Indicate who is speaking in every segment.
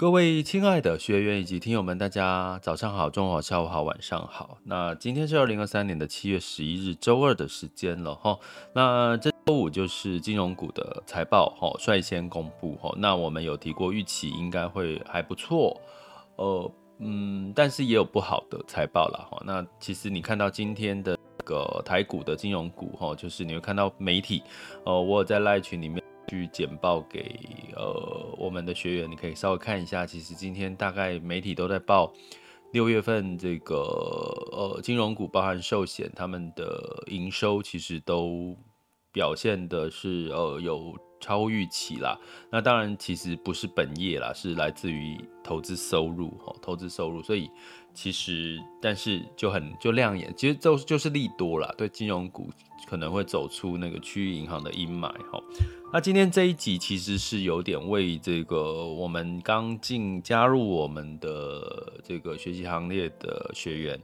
Speaker 1: 各位亲爱的学员以及听友们，大家早上好、中午好、下午好、晚上好。那今天是二零二三年的七月十一日，周二的时间了哈。那这周五就是金融股的财报哈，率先公布哈。那我们有提过预期应该会还不错，呃，嗯，但是也有不好的财报了哈。那其实你看到今天的这个台股的金融股哈，就是你会看到媒体，呃，我有在赖群里面。去简报给呃我们的学员，你可以稍微看一下。其实今天大概媒体都在报六月份这个呃金融股，包含寿险，他们的营收其实都表现的是呃有超预期啦。那当然其实不是本业啦，是来自于投资收入哈，投资收入。所以其实但是就很就亮眼，其实就就是利多啦，对金融股可能会走出那个区域银行的阴霾哈。那今天这一集其实是有点为这个我们刚进加入我们的这个学习行列的学员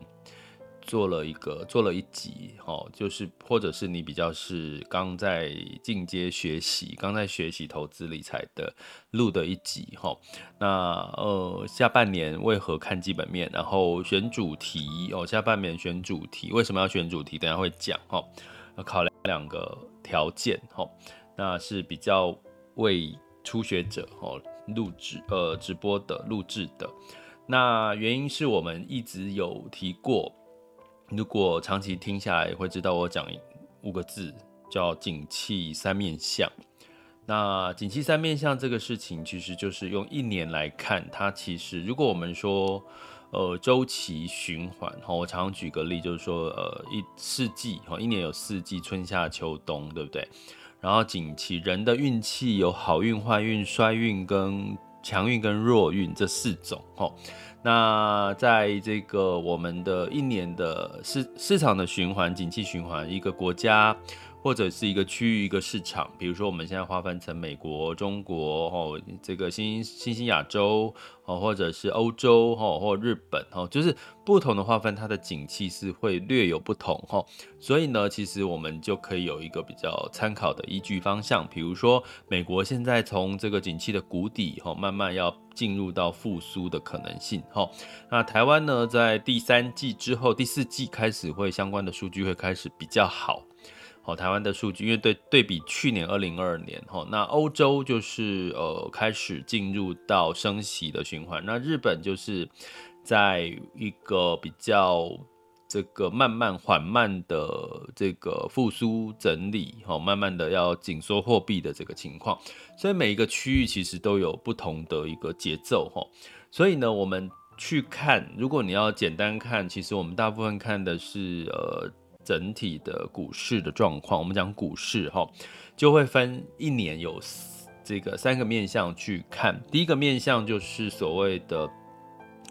Speaker 1: 做了一个做了一集，哦，就是或者是你比较是刚在进阶学习、刚在学习投资理财的录的一集，哈。那呃下半年为何看基本面，然后选主题哦，下半年选主题为什么要选主题？等下会讲，哈，要考量两个条件，哈。那是比较为初学者哦录制呃直播的录制的，那原因是我们一直有提过，如果长期听下来会知道我讲五个字叫景气三面相。那景气三面相这个事情其实就是用一年来看，它其实如果我们说呃周期循环哈，我常常举个例就是说呃一四季哈，一年有四季春夏秋冬，对不对？然后景气，人的运气有好运、坏运、衰运跟强运跟弱运这四种哦。那在这个我们的一年的市市场的循环、景气循环，一个国家。或者是一个区域、一个市场，比如说我们现在划分成美国、中国、哦，这个新新兴亚洲，哦，或者是欧洲，哈，或日本，哈，就是不同的划分，它的景气是会略有不同，哈。所以呢，其实我们就可以有一个比较参考的依据方向，比如说美国现在从这个景气的谷底，哈，慢慢要进入到复苏的可能性，哈。那台湾呢，在第三季之后，第四季开始会相关的数据会开始比较好。好，台湾的数据，因为对对比去年二零二二年，哈，那欧洲就是呃开始进入到升息的循环，那日本就是在一个比较这个慢慢缓慢的这个复苏整理，哈，慢慢的要紧缩货币的这个情况，所以每一个区域其实都有不同的一个节奏，哈，所以呢，我们去看，如果你要简单看，其实我们大部分看的是呃。整体的股市的状况，我们讲股市哈，就会分一年有这个三个面向去看。第一个面向就是所谓的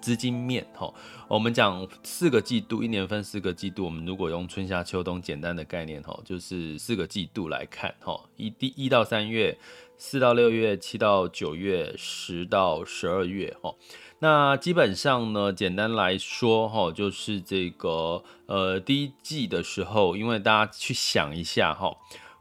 Speaker 1: 资金面哈，我们讲四个季度，一年分四个季度。我们如果用春夏秋冬简单的概念哈，就是四个季度来看哈，一第一到三月，四到六月，七到九月，十到十二月哈。那基本上呢，简单来说哈，就是这个呃，第一季的时候，因为大家去想一下哈，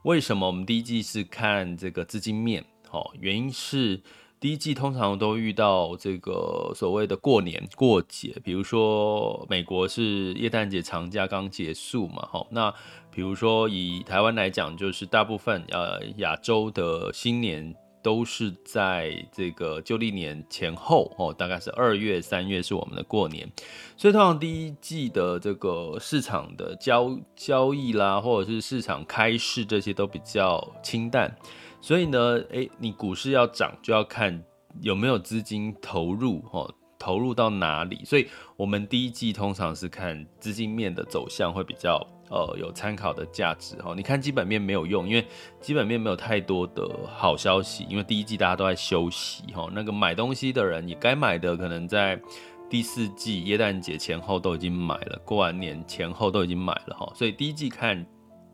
Speaker 1: 为什么我们第一季是看这个资金面？哈，原因是第一季通常都遇到这个所谓的过年过节，比如说美国是耶诞节长假刚结束嘛，哈，那比如说以台湾来讲，就是大部分呃亚洲的新年。都是在这个旧历年前后哦，大概是二月、三月是我们的过年，所以通常第一季的这个市场的交交易啦，或者是市场开市这些都比较清淡，所以呢，诶，你股市要涨就要看有没有资金投入哦，投入到哪里，所以我们第一季通常是看资金面的走向会比较呃有参考的价值哈。你看基本面没有用，因为基本面没有太多的好消息，因为第一季大家都在休息哈。那个买东西的人，你该买的可能在第四季耶诞节前后都已经买了，过完年前后都已经买了哈。所以第一季看。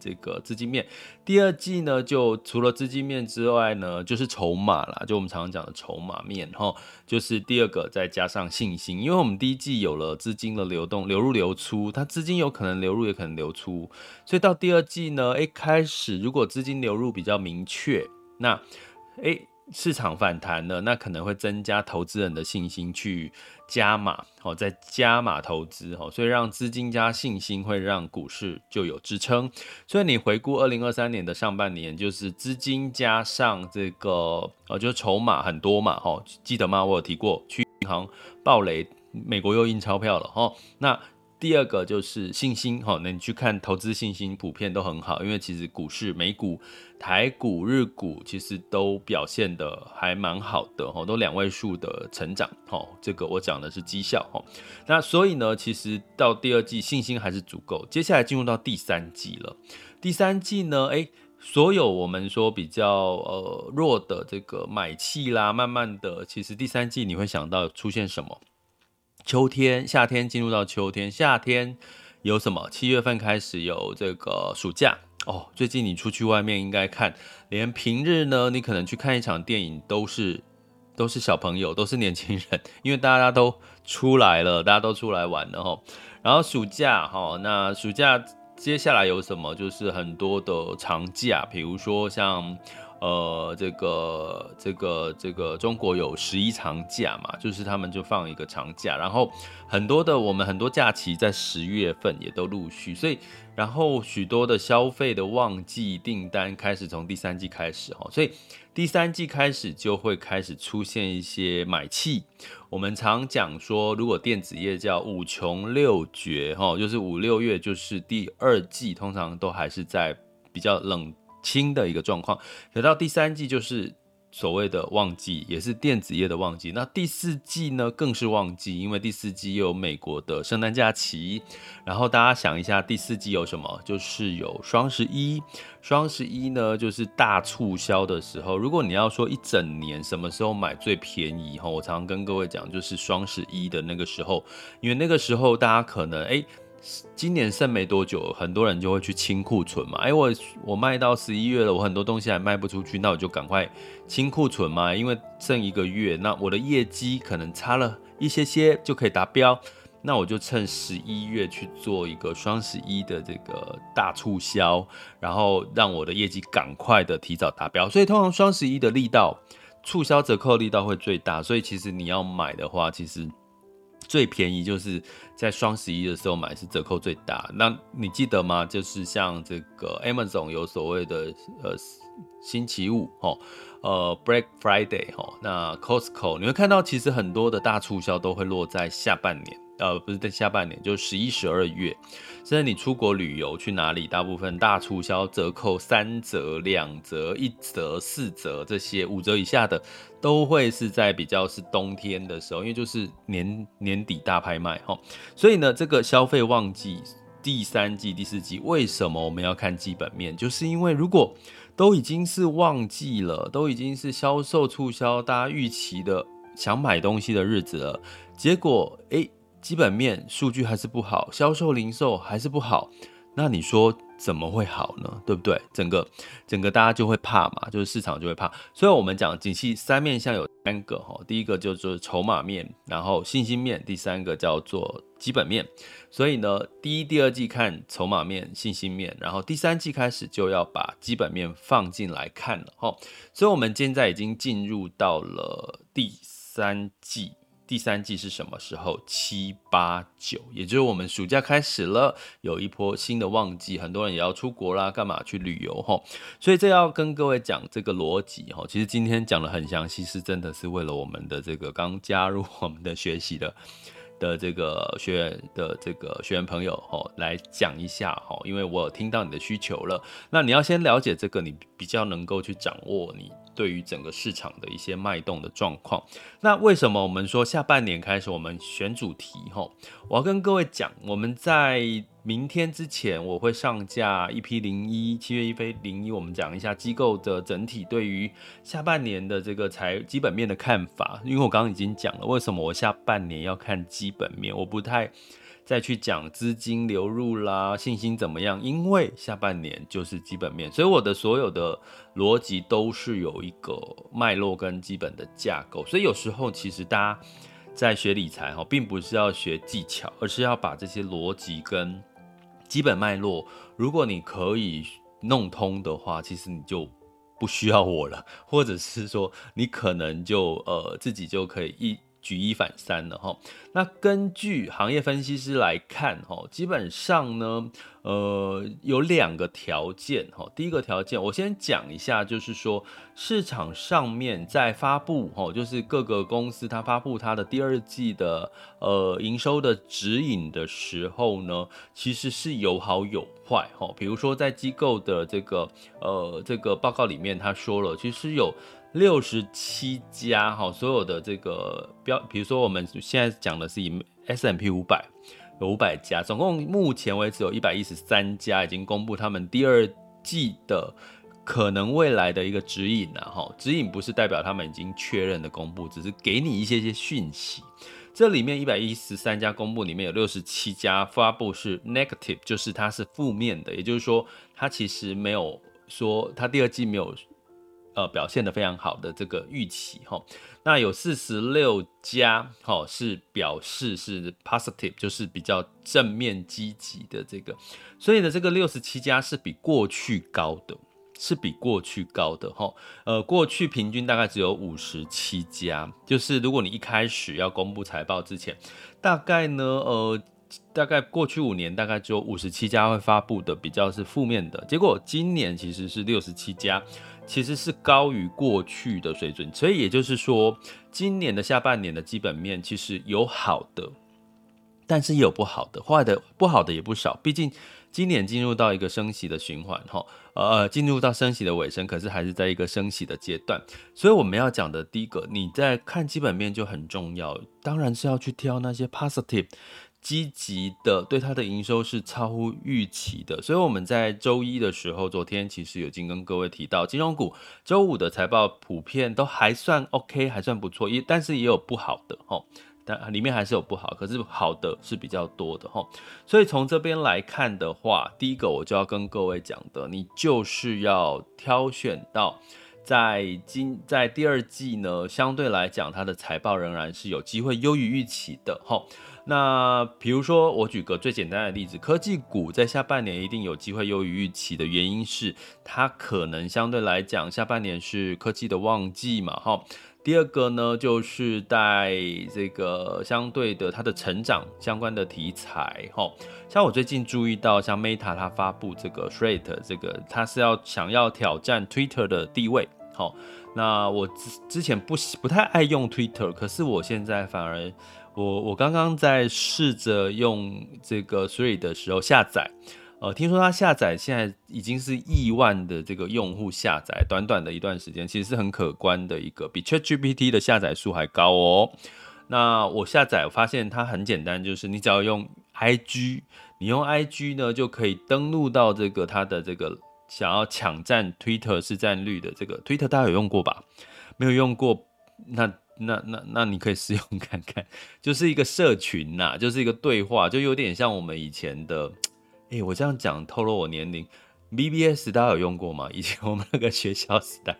Speaker 1: 这个资金面，第二季呢，就除了资金面之外呢，就是筹码啦，就我们常常讲的筹码面哈，就是第二个再加上信心，因为我们第一季有了资金的流动，流入流出，它资金有可能流入，也可能流出，所以到第二季呢，诶，开始如果资金流入比较明确，那诶。市场反弹了，那可能会增加投资人的信心去加码，好，再加码投资，好，所以让资金加信心会让股市就有支撑。所以你回顾二零二三年的上半年，就是资金加上这个，哦，就筹码很多嘛，哦，记得吗？我有提过去银行爆雷，美国又印钞票了，哈，那。第二个就是信心，哈，那你去看投资信心普遍都很好，因为其实股市、美股、台股、日股其实都表现得还蛮好的，哈，都两位数的成长，哈，这个我讲的是绩效，哈，那所以呢，其实到第二季信心还是足够，接下来进入到第三季了，第三季呢，哎，所有我们说比较呃弱的这个买气啦，慢慢的，其实第三季你会想到出现什么？秋天、夏天进入到秋天，夏天有什么？七月份开始有这个暑假哦。最近你出去外面应该看，连平日呢，你可能去看一场电影都是都是小朋友，都是年轻人，因为大家都出来了，大家都出来玩了哈。然后暑假哈，那暑假接下来有什么？就是很多的长假，比如说像。呃，这个这个这个中国有十一长假嘛，就是他们就放一个长假，然后很多的我们很多假期在十月份也都陆续，所以然后许多的消费的旺季订单开始从第三季开始哈，所以第三季开始就会开始出现一些买气。我们常讲说，如果电子业叫五穷六绝哈，就是五六月就是第二季，通常都还是在比较冷。轻的一个状况，等到第三季就是所谓的旺季，也是电子业的旺季。那第四季呢，更是旺季，因为第四季有美国的圣诞假期。然后大家想一下，第四季有什么？就是有双十一。双十一呢，就是大促销的时候。如果你要说一整年什么时候买最便宜，哈，我常常跟各位讲，就是双十一的那个时候，因为那个时候大家可能哎。今年剩没多久，很多人就会去清库存嘛。哎，我我卖到十一月了，我很多东西还卖不出去，那我就赶快清库存嘛。因为剩一个月，那我的业绩可能差了一些些就可以达标，那我就趁十一月去做一个双十一的这个大促销，然后让我的业绩赶快的提早达标。所以通常双十一的力道，促销折扣力道会最大。所以其实你要买的话，其实。最便宜就是在双十一的时候买，是折扣最大。那你记得吗？就是像这个 Amazon 有所谓的呃星期五哦，呃 Black Friday 哦，那 Costco 你会看到其实很多的大促销都会落在下半年。呃，不是在下半年，就十一、十二月。现在你出国旅游去哪里？大部分大促销折扣三折、两折、一折、四折这些五折以下的，都会是在比较是冬天的时候，因为就是年年底大拍卖哈。所以呢，这个消费旺季第三季、第四季，为什么我们要看基本面？就是因为如果都已经是旺季了，都已经是销售促销，大家预期的想买东西的日子了，结果诶。基本面数据还是不好，销售零售还是不好，那你说怎么会好呢？对不对？整个整个大家就会怕嘛，就是市场就会怕。所以我们讲景气三面向有三个哈，第一个就是筹码面，然后信心面，第三个叫做基本面。所以呢，第一、第二季看筹码面、信心面，然后第三季开始就要把基本面放进来看了哈。所以我们现在已经进入到了第三季。第三季是什么时候？七八九，也就是我们暑假开始了，有一波新的旺季，很多人也要出国啦，干嘛去旅游哈？所以这要跟各位讲这个逻辑哈。其实今天讲得很详细，是真的是为了我们的这个刚加入 我们的学习的的这个学员的这个学员朋友哈来讲一下哈，因为我有听到你的需求了。那你要先了解这个，你比较能够去掌握你。对于整个市场的一些脉动的状况。那为什么我们说下半年开始我们选主题？吼，我要跟各位讲，我们在明天之前我会上架一批零一七月一飞零一，我们讲一下机构的整体对于下半年的这个财基本面的看法。因为我刚刚已经讲了，为什么我下半年要看基本面，我不太。再去讲资金流入啦，信心怎么样？因为下半年就是基本面，所以我的所有的逻辑都是有一个脉络跟基本的架构。所以有时候其实大家在学理财哈，并不是要学技巧，而是要把这些逻辑跟基本脉络，如果你可以弄通的话，其实你就不需要我了，或者是说你可能就呃自己就可以一。举一反三了哈，那根据行业分析师来看哈，基本上呢，呃，有两个条件哈。第一个条件，我先讲一下，就是说市场上面在发布哈，就是各个公司它发布它的第二季的呃营收的指引的时候呢，其实是有好有坏哈。比如说在机构的这个呃这个报告里面，他说了，其实有。六十七家哈，所有的这个标，比如说我们现在讲的是以 S M P 五百有五百家，总共目前为止有一百一十三家已经公布他们第二季的可能未来的一个指引了哈。指引不是代表他们已经确认的公布，只是给你一些些讯息。这里面一百一十三家公布里面有六十七家发布是 negative，就是它是负面的，也就是说它其实没有说它第二季没有。呃，表现得非常好的这个预期哈，那有四十六家哈是表示是 positive，就是比较正面积极的这个，所以呢，这个六十七家是比过去高的，是比过去高的哈。呃，过去平均大概只有五十七家，就是如果你一开始要公布财报之前，大概呢，呃，大概过去五年大概只有五十七家会发布的比较是负面的，结果今年其实是六十七家。其实是高于过去的水准，所以也就是说，今年的下半年的基本面其实有好的，但是也有不好的，坏的不好的也不少。毕竟今年进入到一个升息的循环，哈，呃，进入到升息的尾声，可是还是在一个升息的阶段。所以我们要讲的第一个，你在看基本面就很重要，当然是要去挑那些 positive。积极的，对它的营收是超乎预期的，所以我们在周一的时候，昨天其实有已经跟各位提到，金融股周五的财报普遍都还算 OK，还算不错，也但是也有不好的哦，但里面还是有不好，可是好的是比较多的齁，所以从这边来看的话，第一个我就要跟各位讲的，你就是要挑选到在今在第二季呢，相对来讲它的财报仍然是有机会优于预期的齁。那比如说，我举个最简单的例子，科技股在下半年一定有机会优于预期的原因是，它可能相对来讲下半年是科技的旺季嘛，哈。第二个呢，就是在这个相对的它的成长相关的题材，哈。像我最近注意到，像 Meta 它发布这个 t r a t e 这个，它是要想要挑战 Twitter 的地位，好。那我之之前不不太爱用 Twitter，可是我现在反而。我我刚刚在试着用这个 Threads 的时候下载，呃，听说它下载现在已经是亿万的这个用户下载，短短的一段时间，其实是很可观的一个，比 ChatGPT 的下载数还高哦。那我下载，我发现它很简单，就是你只要用 IG，你用 IG 呢就可以登录到这个它的这个想要抢占 Twitter 市占率的这个 Twitter，大家有用过吧？没有用过，那。那那那你可以试用看看，就是一个社群呐，就是一个对话，就有点像我们以前的，哎、我这样讲透露我年龄，BBS 大家有用过吗？以前我们那个学校时代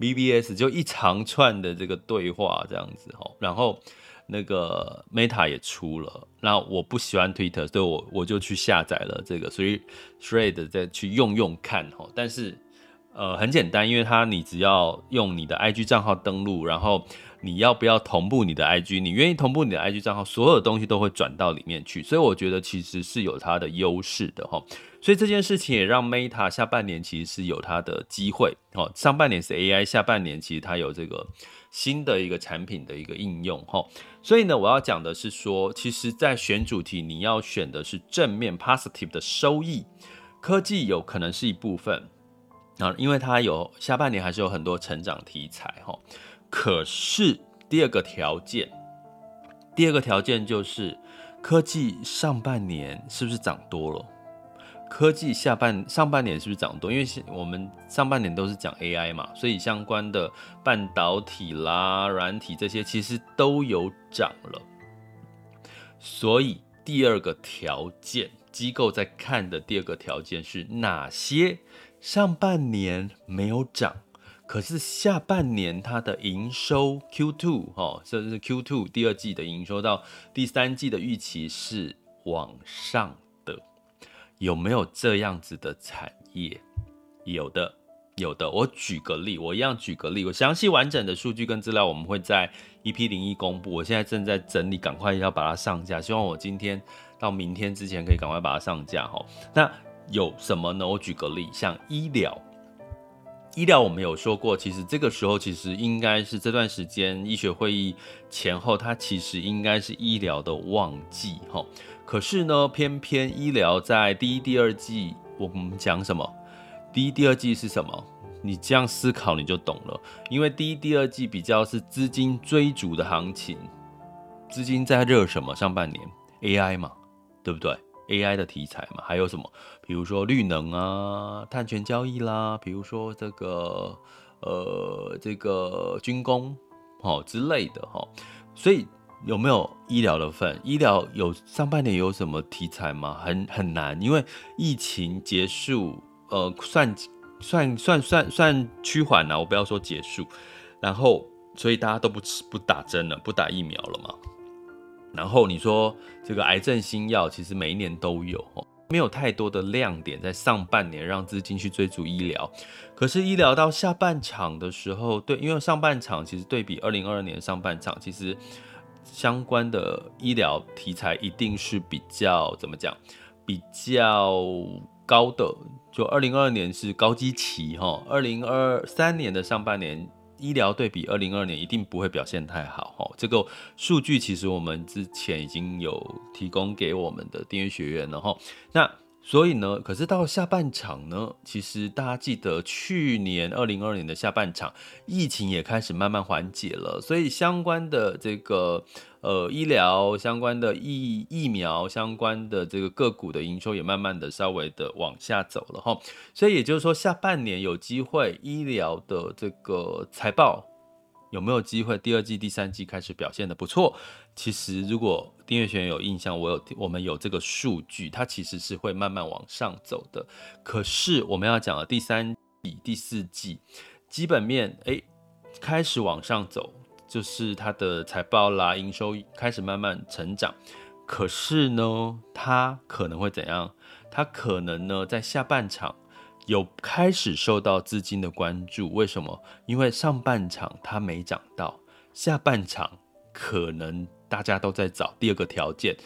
Speaker 1: ，BBS 就一长串的这个对话这样子哈，然后那个 Meta 也出了，那我不喜欢 Twitter，所以我我就去下载了这个，所以 Thread 再去用用看哈，但是呃很简单，因为它你只要用你的 IG 账号登录，然后你要不要同步你的 IG？你愿意同步你的 IG 账号，所有的东西都会转到里面去，所以我觉得其实是有它的优势的哈。所以这件事情也让 Meta 下半年其实是有它的机会哦。上半年是 AI，下半年其实它有这个新的一个产品的一个应用哈。所以呢，我要讲的是说，其实在选主题，你要选的是正面 positive 的收益，科技有可能是一部分。啊，因为它有下半年还是有很多成长题材哈。可是第二个条件，第二个条件就是科技上半年是不是涨多了？科技下半上半年是不是涨多？因为我们上半年都是讲 AI 嘛，所以相关的半导体啦、软体这些其实都有涨了。所以第二个条件，机构在看的第二个条件是哪些？上半年没有涨，可是下半年它的营收 Q2 哦，甚至是 Q2 第二季的营收到第三季的预期是往上的，有没有这样子的产业？有的，有的。我举个例，我一样举个例，我详细完整的数据跟资料我们会在 EP 零一公布。我现在正在整理，赶快要把它上架，希望我今天到明天之前可以赶快把它上架哈。那有什么呢？我举个例，像医疗，医疗我们有说过，其实这个时候其实应该是这段时间医学会议前后，它其实应该是医疗的旺季哈。可是呢，偏偏医疗在第一、第二季，我们讲什么？第一、第二季是什么？你这样思考你就懂了，因为第一、第二季比较是资金追逐的行情，资金在热什么？上半年 AI 嘛，对不对？AI 的题材嘛，还有什么？比如说绿能啊、碳权交易啦，比如说这个呃这个军工哦之类的哈。所以有没有医疗的份？医疗有上半年有什么题材吗？很很难，因为疫情结束，呃，算算算算算趋缓了。我不要说结束，然后所以大家都不吃不打针了，不打疫苗了嘛。然后你说这个癌症新药，其实每一年都有，没有太多的亮点在上半年让资金去追逐医疗。可是医疗到下半场的时候，对，因为上半场其实对比二零二二年上半场，其实相关的医疗题材一定是比较怎么讲，比较高的。就二零二二年是高基期哈，二零二三年的上半年。医疗对比二零二二年一定不会表现太好哦，这个数据其实我们之前已经有提供给我们的订阅学院了哈。那所以呢，可是到下半场呢，其实大家记得去年二零二二年的下半场，疫情也开始慢慢缓解了，所以相关的这个。呃，医疗相关的疫疫苗相关的这个个股的营收也慢慢的稍微的往下走了哈，所以也就是说下半年有机会医疗的这个财报有没有机会第二季、第三季开始表现得不错？其实如果订阅学员有印象，我有我们有这个数据，它其实是会慢慢往上走的。可是我们要讲的第三季、第四季基本面哎开始往上走。就是它的财报啦，营收开始慢慢成长，可是呢，它可能会怎样？它可能呢，在下半场有开始受到资金的关注。为什么？因为上半场它没涨到，下半场可能大家都在找第二个条件，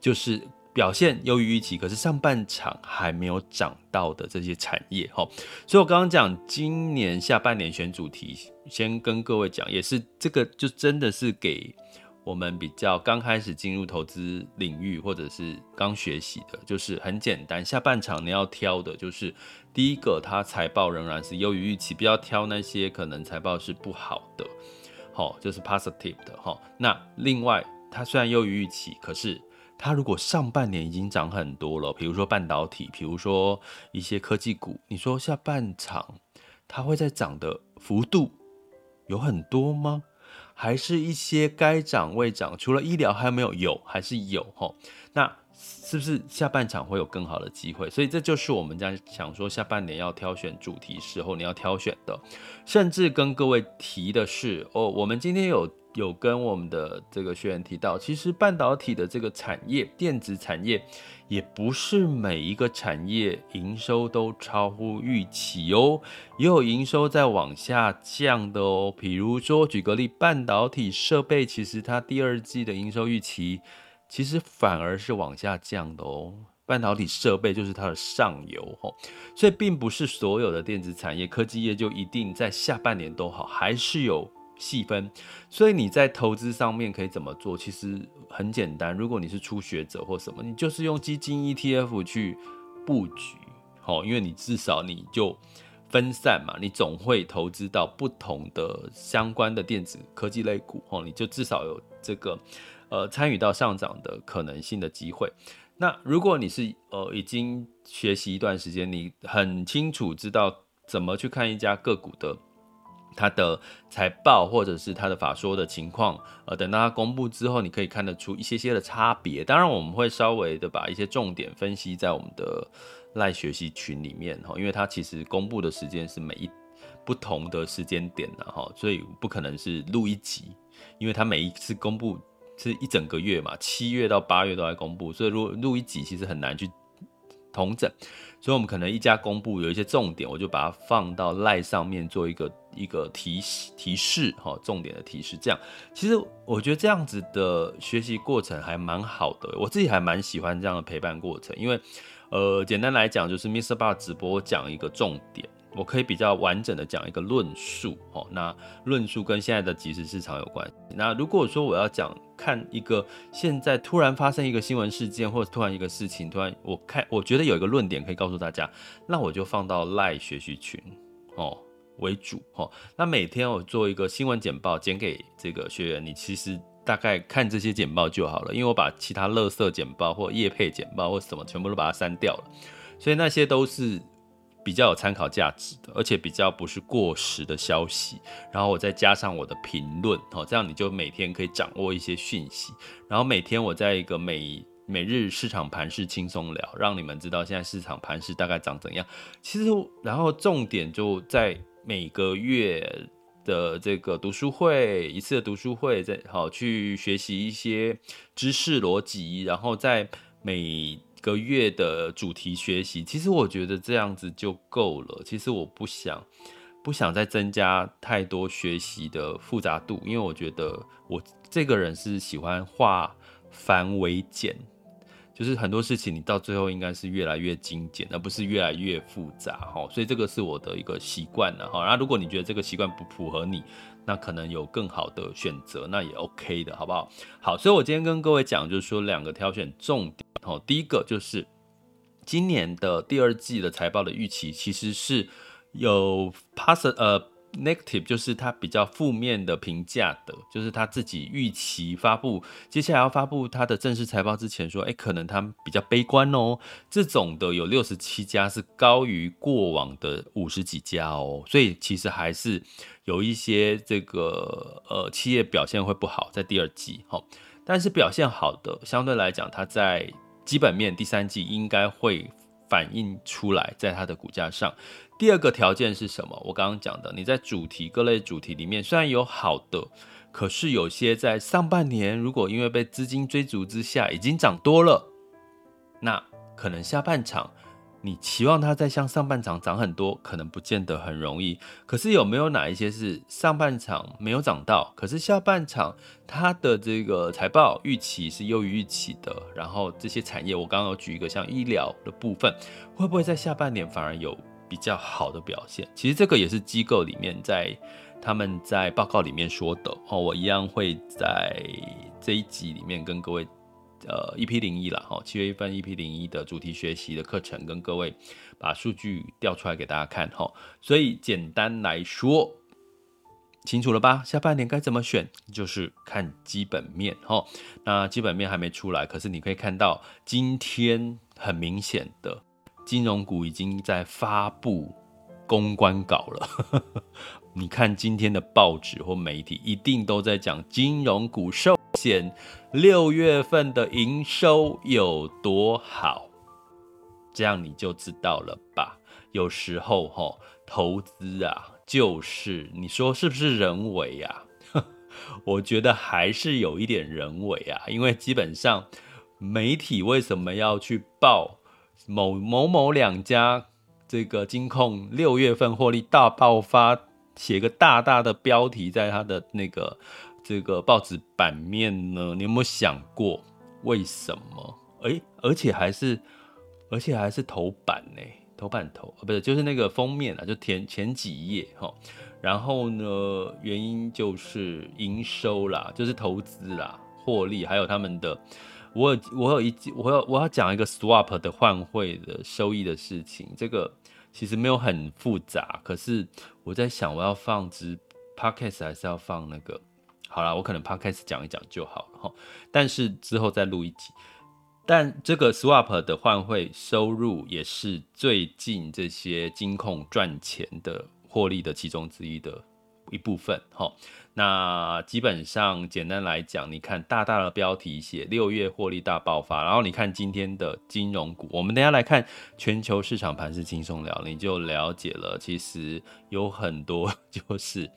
Speaker 1: 就是。表现优于预期，可是上半场还没有涨到的这些产业，哈，所以我刚刚讲今年下半年选主题，先跟各位讲，也是这个就真的是给我们比较刚开始进入投资领域或者是刚学习的，就是很简单，下半场你要挑的就是第一个，它财报仍然是优于预期，不要挑那些可能财报是不好的，好，就是 positive 的，哈。那另外，它虽然优于预期，可是它如果上半年已经涨很多了，比如说半导体，比如说一些科技股，你说下半场它会再涨的幅度有很多吗？还是一些该涨未涨？除了医疗还有没有？有还是有？哈，那是不是下半场会有更好的机会？所以这就是我们在想说下半年要挑选主题时候你要挑选的，甚至跟各位提的是哦，我们今天有。有跟我们的这个学员提到，其实半导体的这个产业，电子产业也不是每一个产业营收都超乎预期哦，也有营收在往下降的哦。比如说，举个例，半导体设备，其实它第二季的营收预期，其实反而是往下降的哦。半导体设备就是它的上游哦，所以并不是所有的电子产业、科技业就一定在下半年都好，还是有。细分，所以你在投资上面可以怎么做？其实很简单。如果你是初学者或什么，你就是用基金 ETF 去布局，好，因为你至少你就分散嘛，你总会投资到不同的相关的电子科技类股哦，你就至少有这个呃参与到上涨的可能性的机会。那如果你是呃已经学习一段时间，你很清楚知道怎么去看一家个股的。它的财报或者是它的法说的情况，呃，等到它公布之后，你可以看得出一些些的差别。当然，我们会稍微的把一些重点分析在我们的赖学习群里面哈，因为它其实公布的时间是每一不同的时间点的哈，所以不可能是录一集，因为它每一次公布是一整个月嘛，七月到八月都在公布，所以如果录一集其实很难去同整。所以，我们可能一家公布有一些重点，我就把它放到赖上面做一个一个提提示，哈，重点的提示。这样，其实我觉得这样子的学习过程还蛮好的，我自己还蛮喜欢这样的陪伴过程，因为，呃，简单来讲就是 Mr. Bar 直播讲一个重点。我可以比较完整的讲一个论述，哦，那论述跟现在的即时市场有关系。那如果说我要讲看一个现在突然发生一个新闻事件，或者突然一个事情，突然我看我觉得有一个论点可以告诉大家，那我就放到赖学习群哦为主，哦，那每天我做一个新闻简报，剪给这个学员，你其实大概看这些简报就好了，因为我把其他垃圾简报或夜配简报或什么全部都把它删掉了，所以那些都是。比较有参考价值的，而且比较不是过时的消息，然后我再加上我的评论，哦，这样你就每天可以掌握一些讯息，然后每天我在一个每每日市场盘势轻松聊，让你们知道现在市场盘势大概长怎样。其实，然后重点就在每个月的这个读书会一次的读书会，再好去学习一些知识逻辑，然后在每。个月的主题学习，其实我觉得这样子就够了。其实我不想不想再增加太多学习的复杂度，因为我觉得我这个人是喜欢化繁为简，就是很多事情你到最后应该是越来越精简，而不是越来越复杂哈。所以这个是我的一个习惯了哈。然后如果你觉得这个习惯不符合你，那可能有更好的选择，那也 OK 的，好不好？好，所以我今天跟各位讲，就是说两个挑选重点。好，第一个就是今年的第二季的财报的预期，其实是有 pass 呃 negative，就是它比较负面的评价的，就是他自己预期发布接下来要发布它的正式财报之前说，哎，可能他比较悲观哦。这种的有六十七家是高于过往的五十几家哦，所以其实还是。有一些这个呃企业表现会不好，在第二季，但是表现好的相对来讲，它在基本面第三季应该会反映出来，在它的股价上。第二个条件是什么？我刚刚讲的，你在主题各类主题里面虽然有好的，可是有些在上半年如果因为被资金追逐之下已经涨多了，那可能下半场。你期望它再像上半场涨很多，可能不见得很容易。可是有没有哪一些是上半场没有涨到，可是下半场它的这个财报预期是优于预期的？然后这些产业，我刚刚有举一个像医疗的部分，会不会在下半年反而有比较好的表现？其实这个也是机构里面在他们在报告里面说的哦。我一样会在这一集里面跟各位。呃，EP 零一了哈，七月份 EP 零一的主题学习的课程，跟各位把数据调出来给大家看哈。所以简单来说，清楚了吧？下半年该怎么选，就是看基本面哈。那基本面还没出来，可是你可以看到今天很明显的金融股已经在发布公关稿了。你看今天的报纸或媒体，一定都在讲金融股寿险六月份的营收有多好，这样你就知道了吧？有时候齁，投资啊，就是你说是不是人为啊？我觉得还是有一点人为啊，因为基本上媒体为什么要去报某某某两家这个金控六月份获利大爆发？写个大大的标题在他的那个这个报纸版面呢？你有没有想过为什么？诶，而且还是而且还是头版呢？头版头啊不是就是那个封面啊，就前前几页哈。然后呢，原因就是营收啦，就是投资啦，获利，还有他们的。我我有一我要我要讲一个 swap 的换汇的收益的事情，这个。其实没有很复杂。可是我在想，我要放支 podcast 还是要放那个？好啦，我可能 podcast 讲一讲就好了哈。但是之后再录一集。但这个 swap 的换汇收入也是最近这些金控赚钱的获利的其中之一的一部分哈。那基本上简单来讲，你看大大的标题写六月获利大爆发，然后你看今天的金融股，我们等下来看全球市场盘是轻松聊，你就了解了，其实有很多 就是。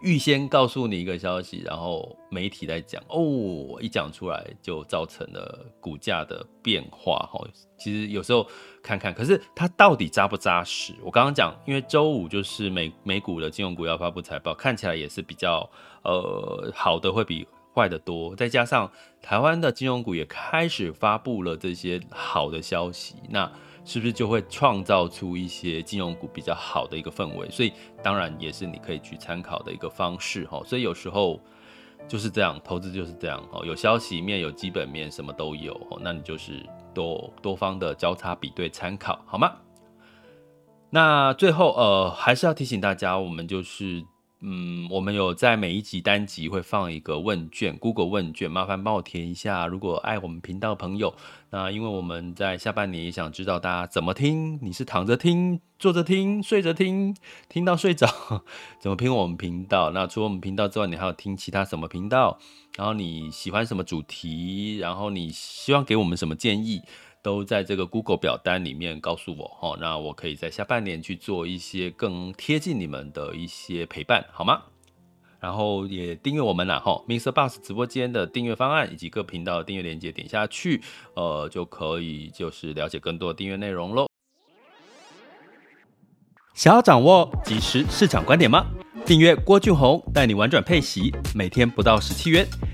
Speaker 1: 预先告诉你一个消息，然后媒体在讲哦，一讲出来就造成了股价的变化哈。其实有时候看看，可是它到底扎不扎实？我刚刚讲，因为周五就是美美股的金融股要发布财报，看起来也是比较呃好的会比坏的多，再加上台湾的金融股也开始发布了这些好的消息，那。是不是就会创造出一些金融股比较好的一个氛围？所以当然也是你可以去参考的一个方式哈。所以有时候就是这样，投资就是这样哈。有消息面，有基本面，什么都有，那你就是多多方的交叉比对参考，好吗？那最后呃，还是要提醒大家，我们就是。嗯，我们有在每一集单集会放一个问卷，Google 问卷，麻烦帮我填一下。如果爱我们频道的朋友，那因为我们在下半年也想知道大家怎么听，你是躺着听、坐着听、睡着听，听到睡着，怎么听我们频道？那除了我们频道之外，你还有听其他什么频道？然后你喜欢什么主题？然后你希望给我们什么建议？都在这个 Google 表单里面告诉我哈，那我可以在下半年去做一些更贴近你们的一些陪伴，好吗？然后也订阅我们啦哈，MixerBox 直播间的订阅方案以及各频道的订阅链接点下去，呃，就可以就是了解更多的订阅内容喽。想要掌握即时市场观点吗？订阅郭俊宏带你玩转配息，每天不到十七元，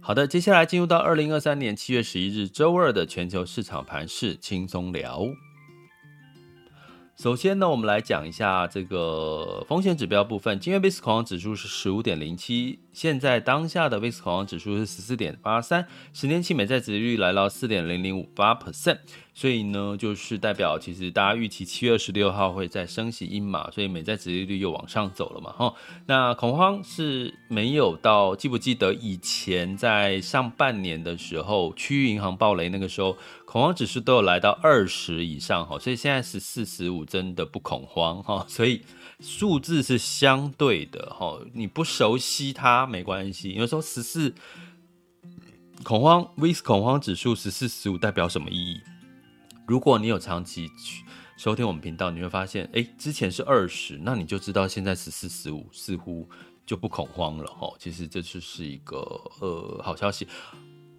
Speaker 1: 好的，接下来进入到二零二三年七月十一日周二的全球市场盘势轻松聊。首先呢，我们来讲一下这个风险指标部分。今日 VIX 恐慌指数是十五点零七，现在当下的 VIX 恐慌指数是十四点八三，十年期美债殖率来到四点零零五八 percent。所以呢，就是代表其实大家预期七月二十六号会再升息一码，所以美债殖利率又往上走了嘛，哈。那恐慌是没有到，记不记得以前在上半年的时候，区域银行暴雷那个时候，恐慌指数都有来到二十以上，哈。所以现在是四十五，真的不恐慌，哈。所以数字是相对的，哈。你不熟悉它没关系，有时候十四恐慌，VIX 恐慌指数十四十五代表什么意义？如果你有长期收听我们频道，你会发现，哎，之前是二十，那你就知道现在是十四十五，似乎就不恐慌了哈。其实这就是一个呃好消息。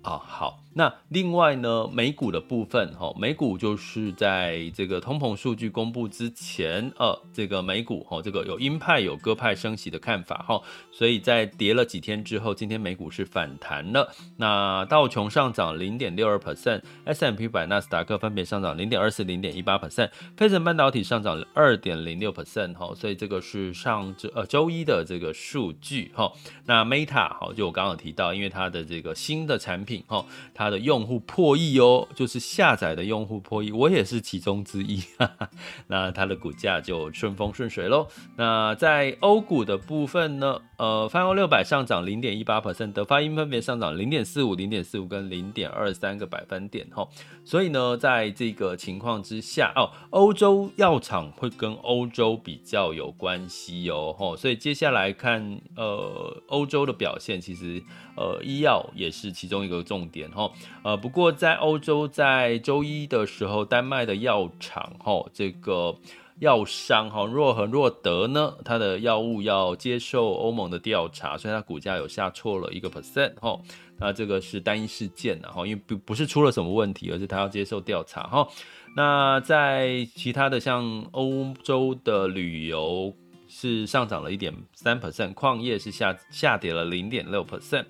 Speaker 1: 啊，好，那另外呢，美股的部分，哈，美股就是在这个通膨数据公布之前，呃，这个美股，哈，这个有鹰派有鸽派升息的看法，哈，所以在跌了几天之后，今天美股是反弹了。那道琼上涨零点六二 percent，S&P 百纳斯达克分别上涨零点二四、零点一八 percent，费城半导体上涨二点零六 percent，哈，所以这个是上周呃周一的这个数据，哈。那 Meta，好，就我刚刚提到，因为它的这个新的产品。哦，它的用户破亿哦，就是下载的用户破亿，我也是其中之一。哈哈，那它的股价就顺风顺水喽。那在欧股的部分呢，呃，泛欧六百上涨零点一八 percent，德发英分别上涨零点四五、零点四五跟零点二三个百分点。哈，所以呢，在这个情况之下，哦，欧洲药厂会跟欧洲比较有关系哦。哈，所以接下来看，呃，欧洲的表现其实。呃，医药也是其中一个重点哈。呃，不过在欧洲，在周一的时候，丹麦的药厂哈，这个药商哈，若恒若德呢，它的药物要接受欧盟的调查，所以它股价有下挫了一个 percent 哈。那这个是单一事件然后，因为不不是出了什么问题，而是它要接受调查哈。那在其他的像欧洲的旅游。是上涨了一点三 percent，矿业是下下跌了零点六 percent。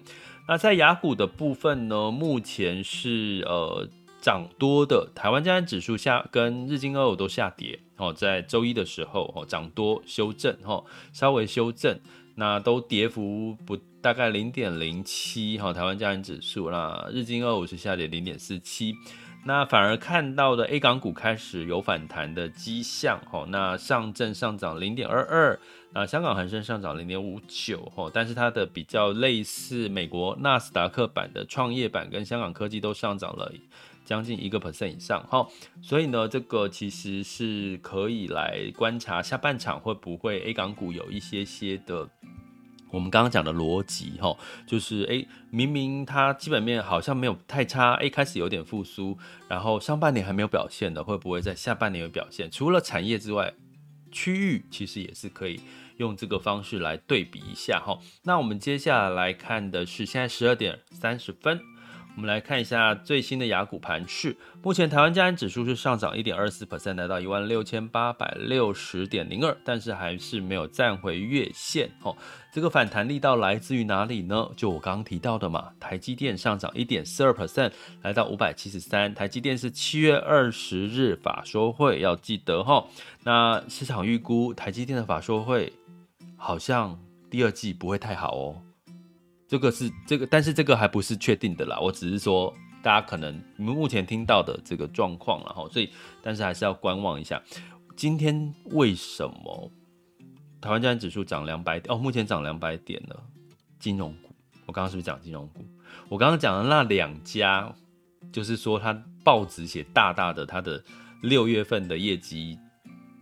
Speaker 1: 那在雅股的部分呢，目前是呃涨多的，台湾加权指数下跟日经二五都下跌哦，在周一的时候哦涨多修正哦，稍微修正，那都跌幅不大概零点零七哈，台湾加权指数，那日经二五是下跌零点四七。那反而看到的 A 港股开始有反弹的迹象，哈，那上证上涨零点二二，啊香港恒生上涨零点五九，吼，但是它的比较类似美国纳斯达克版的创业板跟香港科技都上涨了将近一个 percent 以上，哈，所以呢，这个其实是可以来观察下半场会不会 A 港股有一些些的。我们刚刚讲的逻辑，哈，就是哎，明明它基本面好像没有太差，诶，开始有点复苏，然后上半年还没有表现的，会不会在下半年有表现？除了产业之外，区域其实也是可以用这个方式来对比一下，哈。那我们接下来看的是现在十二点三十分。我们来看一下最新的雅股盘势。目前台湾加权指数是上涨一点二四 percent，来到一万六千八百六十点零二，但是还是没有站回月线。哦，这个反弹力道来自于哪里呢？就我刚刚提到的嘛，台积电上涨一点四二 percent，来到五百七十三。台积电是七月二十日法说会，要记得哈。那市场预估台积电的法说会好像第二季不会太好哦。这个是这个，但是这个还不是确定的啦。我只是说，大家可能你们目前听到的这个状况了哈，所以但是还是要观望一下。今天为什么台湾加权指数涨两百点？哦，目前涨两百点了。金融股，我刚刚是不是讲金融股？我刚刚讲的那两家，就是说它报纸写大大的，它的六月份的业绩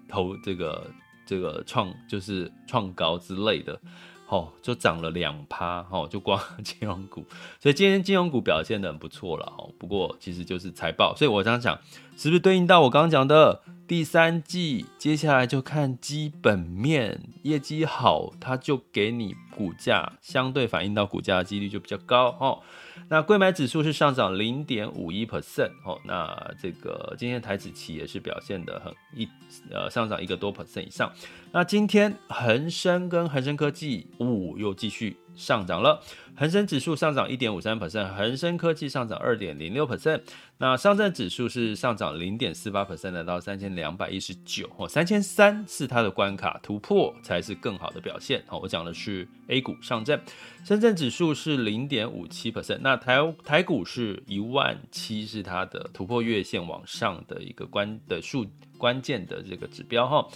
Speaker 1: 投这个这个创就是创高之类的。哦，就涨了两趴，哦，就光 金融股，所以今天金融股表现的很不错了，哦，不过其实就是财报，所以我这样讲，是不是对应到我刚刚讲的第三季？接下来就看基本面，业绩好，它就给你股价相对反映到股价的几率就比较高，哦。那柜买指数是上涨零点五一 percent 哦，那这个今天台指期也是表现的很一呃上涨一个多 percent 以上。那今天恒生跟恒生科技五又继续上涨了。恒生指数上涨一点五三 percent，恒生科技上涨二点零六 percent。那上证指数是上涨零点四八 percent，来到三千两百一十九哦，三千三是它的关卡，突破才是更好的表现。好，我讲的是 A 股上证，深圳指数是零点五七 percent，那台台股是一万七，是它的突破月线往上的一个关的数关键的这个指标哈。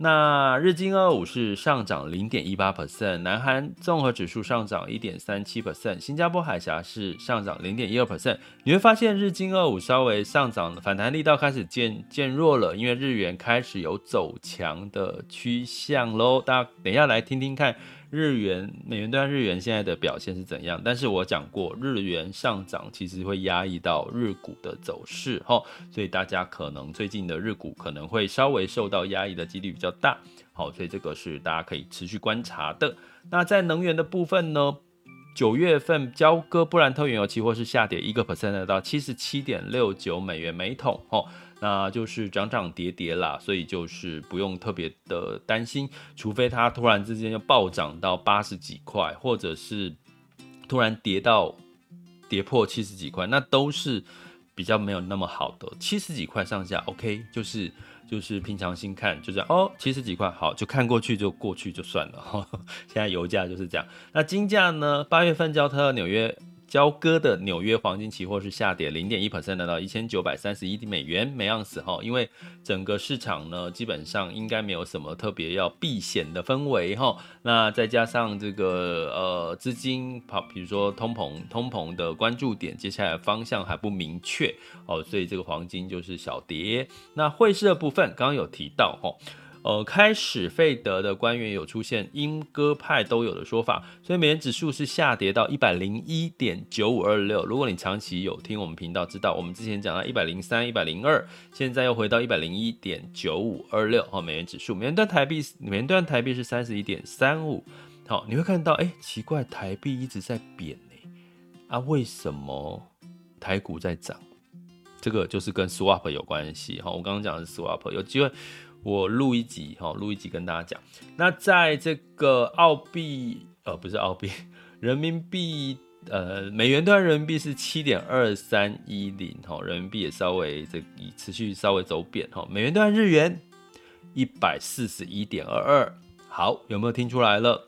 Speaker 1: 那日经二五是上涨零点一八 percent，南韩综合指数上涨一点三七 percent，新加坡海峡是上涨零点一二 percent。你会发现日经二五稍微上涨反弹力道开始渐渐弱了，因为日元开始有走强的趋向喽。大家等一下来听听看。日元、美元兑日元现在的表现是怎样？但是我讲过，日元上涨其实会压抑到日股的走势，齁，所以大家可能最近的日股可能会稍微受到压抑的几率比较大，好，所以这个是大家可以持续观察的。那在能源的部分呢？九月份交割布兰特原油期货是下跌一个 percent，到七十七点六九美元每桶，齁。那就是涨涨跌跌啦，所以就是不用特别的担心，除非它突然之间就暴涨到八十几块，或者是突然跌到跌破七十几块，那都是比较没有那么好的。七十几块上下，OK，就是就是平常心看，就这样哦，七十几块好，就看过去就过去就算了。呵呵，现在油价就是这样。那金价呢？八月份交特纽约。交割的纽约黄金期货是下跌零点一 percent，来到一千九百三十一美元每盎司哈，因为整个市场呢基本上应该没有什么特别要避险的氛围哈，那再加上这个呃资金跑，比如说通膨通膨的关注点，接下来方向还不明确哦，所以这个黄金就是小跌。那汇市的部分刚刚有提到哈。呃，开始费德的官员有出现鹰鸽派都有的说法，所以美元指数是下跌到一百零一点九五二六。如果你长期有听我们频道，知道我们之前讲到一百零三、一百零二，现在又回到一百零一点九五二六。好，美元指数，美元兑台币，美元兑台币是三十一点三五。好，你会看到，哎、欸，奇怪，台币一直在贬呢，啊，为什么台股在涨？这个就是跟 swap 有关系。哈，我刚刚讲的是 swap，有机会。我录一集哈，录一集跟大家讲。那在这个澳币呃，不是澳币，人民币呃，美元兑人民币是七点二三一零哈，人民币也稍微这以持续稍微走贬哈，美元兑日元一百四十一点二二，好，有没有听出来了？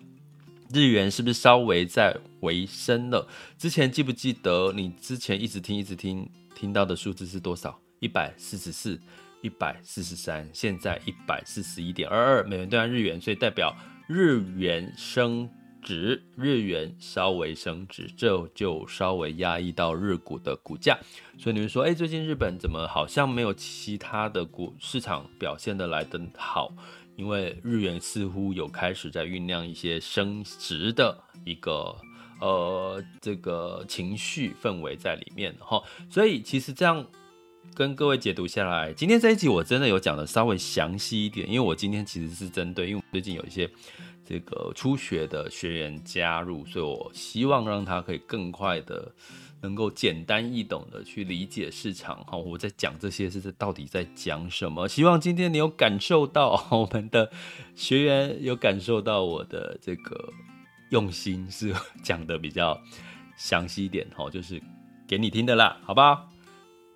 Speaker 1: 日元是不是稍微在回升了？之前记不记得你之前一直听一直听听到的数字是多少？一百四十四、一百四十三，现在一百四十一点二二美元兑换日元，所以代表日元升值，日元稍微升值，这就稍微压抑到日股的股价。所以你们说，哎，最近日本怎么好像没有其他的股市场表现得来得好？因为日元似乎有开始在酝酿一些升值的一个呃这个情绪氛围在里面哈，所以其实这样跟各位解读下来，今天这一集我真的有讲的稍微详细一点，因为我今天其实是针对，因为最近有一些这个初学的学员加入，所以我希望让他可以更快的。能够简单易懂的去理解市场哈，我在讲这些是到底在讲什么？希望今天你有感受到我们的学员有感受到我的这个用心，是讲的比较详细一点哈，就是给你听的啦，好不好？